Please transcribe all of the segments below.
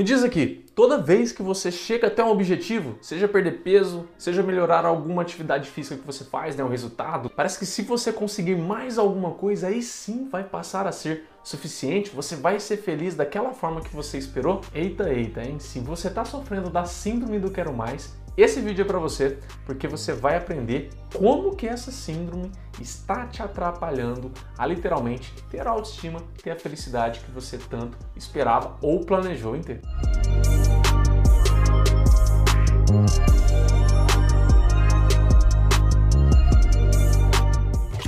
Me diz aqui, toda vez que você chega até um objetivo, seja perder peso, seja melhorar alguma atividade física que você faz, né, o resultado, parece que se você conseguir mais alguma coisa, aí sim vai passar a ser suficiente, você vai ser feliz daquela forma que você esperou? Eita, eita, hein? Se você está sofrendo da síndrome do quero mais, esse vídeo é para você porque você vai aprender como que essa síndrome está te atrapalhando a literalmente ter a autoestima, ter a felicidade que você tanto esperava ou planejou em ter.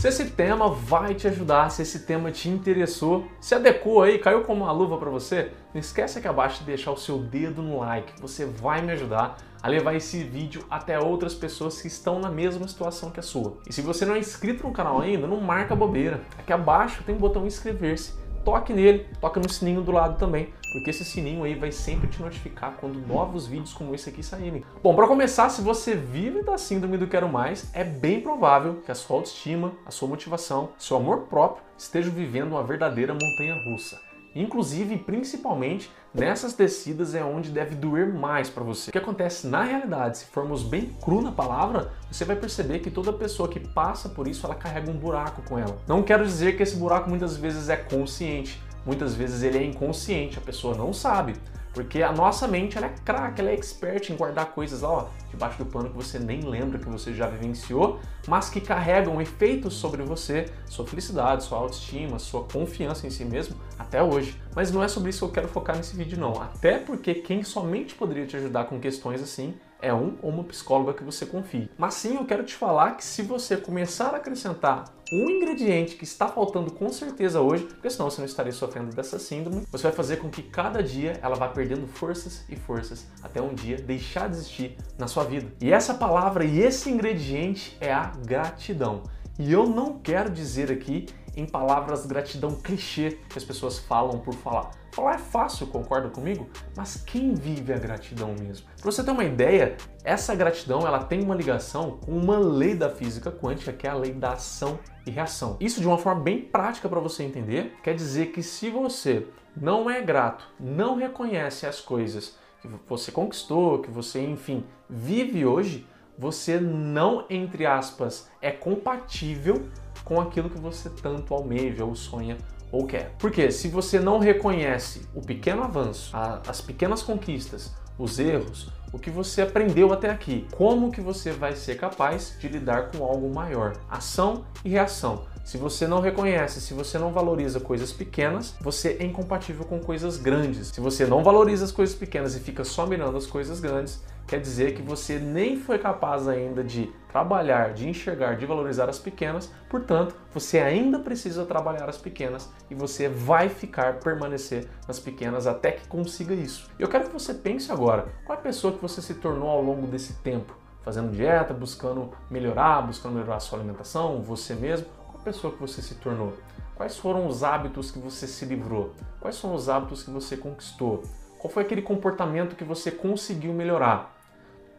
Se esse tema vai te ajudar, se esse tema te interessou, se adequou aí, caiu como uma luva para você, não esquece aqui abaixo de deixar o seu dedo no like, você vai me ajudar a levar esse vídeo até outras pessoas que estão na mesma situação que a sua. E se você não é inscrito no canal ainda, não marca bobeira. Aqui abaixo tem o um botão inscrever-se toque nele, toca no sininho do lado também, porque esse sininho aí vai sempre te notificar quando novos vídeos como esse aqui saírem. Bom, para começar, se você vive da síndrome do quero mais, é bem provável que a sua autoestima, a sua motivação, seu amor próprio estejam vivendo uma verdadeira montanha russa. Inclusive, principalmente, nessas descidas é onde deve doer mais para você. O que acontece na realidade, se formos bem cru na palavra, você vai perceber que toda pessoa que passa por isso, ela carrega um buraco com ela. Não quero dizer que esse buraco muitas vezes é consciente, muitas vezes ele é inconsciente, a pessoa não sabe. Porque a nossa mente ela é craque, ela é expert em guardar coisas lá, ó, debaixo do pano que você nem lembra que você já vivenciou, mas que carregam efeitos sobre você, sua felicidade, sua autoestima, sua confiança em si mesmo até hoje. Mas não é sobre isso que eu quero focar nesse vídeo não, até porque quem somente poderia te ajudar com questões assim é um ou uma psicóloga que você confie. Mas sim, eu quero te falar que se você começar a acrescentar um ingrediente que está faltando com certeza hoje, porque senão você não estaria sofrendo dessa síndrome, você vai fazer com que cada dia ela vá perdendo forças e forças até um dia deixar de existir na sua vida. E essa palavra e esse ingrediente é a gratidão. E eu não quero dizer aqui em palavras gratidão clichê que as pessoas falam por falar. Falar é fácil, concorda comigo? Mas quem vive a gratidão mesmo? Para você ter uma ideia, essa gratidão ela tem uma ligação com uma lei da física quântica, que é a lei da ação e reação. Isso de uma forma bem prática para você entender, quer dizer que se você não é grato, não reconhece as coisas que você conquistou, que você, enfim, vive hoje, você não, entre aspas, é compatível com aquilo que você tanto almeja ou sonha ou quer. Porque se você não reconhece o pequeno avanço, a, as pequenas conquistas, os erros, o que você aprendeu até aqui, como que você vai ser capaz de lidar com algo maior? Ação e reação. Se você não reconhece, se você não valoriza coisas pequenas, você é incompatível com coisas grandes. Se você não valoriza as coisas pequenas e fica só mirando as coisas grandes, quer dizer que você nem foi capaz ainda de trabalhar, de enxergar, de valorizar as pequenas, portanto, você ainda precisa trabalhar as pequenas e você vai ficar, permanecer nas pequenas até que consiga isso. Eu quero que você pense agora, qual é a pessoa que você se tornou ao longo desse tempo? Fazendo dieta, buscando melhorar, buscando melhorar a sua alimentação, você mesmo? Qual a pessoa que você se tornou? Quais foram os hábitos que você se livrou? Quais são os hábitos que você conquistou? Qual foi aquele comportamento que você conseguiu melhorar?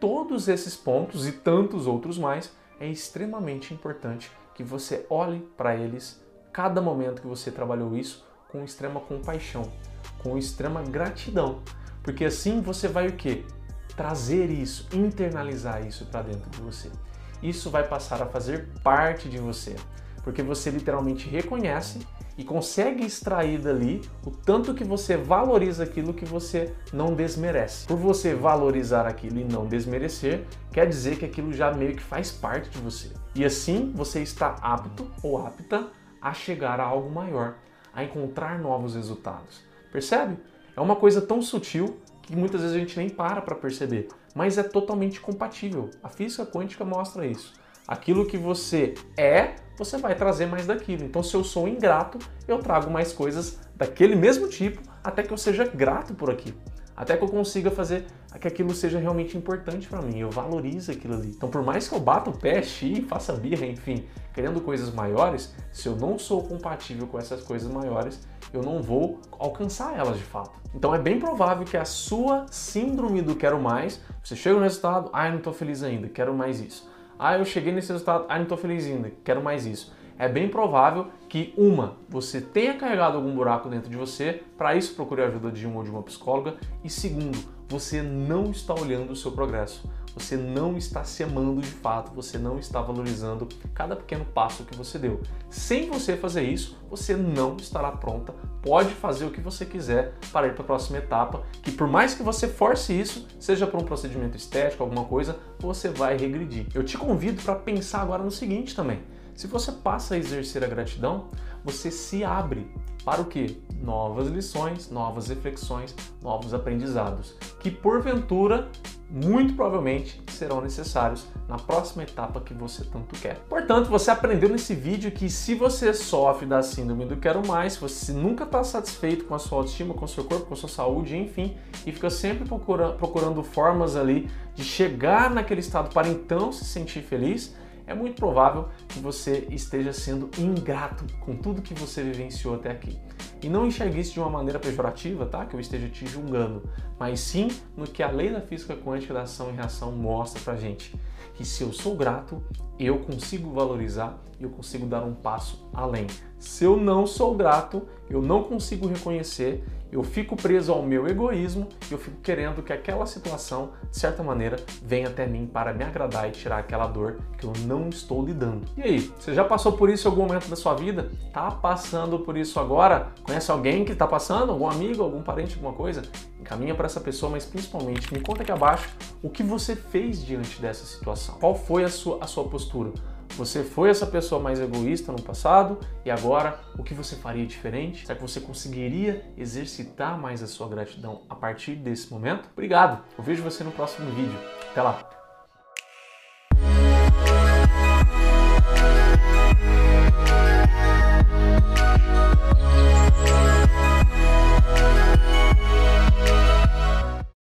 Todos esses pontos e tantos outros mais é extremamente importante que você olhe para eles cada momento que você trabalhou isso com extrema compaixão, com extrema gratidão, porque assim você vai o que? Trazer isso, internalizar isso para dentro de você. Isso vai passar a fazer parte de você, porque você literalmente reconhece e consegue extrair dali o tanto que você valoriza aquilo que você não desmerece. Por você valorizar aquilo e não desmerecer, quer dizer que aquilo já meio que faz parte de você. E assim você está apto ou apta a chegar a algo maior, a encontrar novos resultados. Percebe? É uma coisa tão sutil que muitas vezes a gente nem para para perceber, mas é totalmente compatível. A física quântica mostra isso. Aquilo que você é, você vai trazer mais daquilo. Então, se eu sou ingrato, eu trago mais coisas daquele mesmo tipo até que eu seja grato por aquilo até que eu consiga fazer que aquilo seja realmente importante para mim, eu valorize aquilo ali. Então, por mais que eu bata o pé, xi, faça birra, enfim, querendo coisas maiores, se eu não sou compatível com essas coisas maiores, eu não vou alcançar elas de fato. Então, é bem provável que a sua síndrome do quero mais, você chega no resultado, ah, eu não estou feliz ainda, quero mais isso. Ah, eu cheguei nesse resultado, ah, não estou feliz ainda, quero mais isso. É bem provável que, uma, você tenha carregado algum buraco dentro de você, para isso procure a ajuda de um ou de uma psicóloga, e segundo, você não está olhando o seu progresso, você não está se amando de fato, você não está valorizando cada pequeno passo que você deu. Sem você fazer isso, você não estará pronta, pode fazer o que você quiser para ir para a próxima etapa, que por mais que você force isso, seja por um procedimento estético, alguma coisa, você vai regredir. Eu te convido para pensar agora no seguinte também. Se você passa a exercer a gratidão, você se abre para o que? Novas lições, novas reflexões, novos aprendizados, que porventura, muito provavelmente, serão necessários na próxima etapa que você tanto quer. Portanto, você aprendeu nesse vídeo que se você sofre da síndrome do quero mais, se você nunca está satisfeito com a sua autoestima, com o seu corpo, com a sua saúde, enfim, e fica sempre procurando, procurando formas ali de chegar naquele estado para então se sentir feliz, é muito provável que você esteja sendo ingrato com tudo que você vivenciou até aqui. E não enxergue isso de uma maneira pejorativa, tá? Que eu esteja te julgando, mas sim no que a lei da física quântica da ação e reação mostra pra gente. Que se eu sou grato, eu consigo valorizar e eu consigo dar um passo além. Se eu não sou grato, eu não consigo reconhecer eu fico preso ao meu egoísmo e eu fico querendo que aquela situação, de certa maneira, venha até mim para me agradar e tirar aquela dor que eu não estou lidando. E aí, você já passou por isso em algum momento da sua vida? Tá passando por isso agora? Conhece alguém que está passando? Algum amigo, algum parente, alguma coisa? Encaminha para essa pessoa, mas principalmente me conta aqui abaixo o que você fez diante dessa situação. Qual foi a sua, a sua postura? Você foi essa pessoa mais egoísta no passado e agora o que você faria diferente? Será que você conseguiria exercitar mais a sua gratidão a partir desse momento? Obrigado! Eu vejo você no próximo vídeo. Até lá!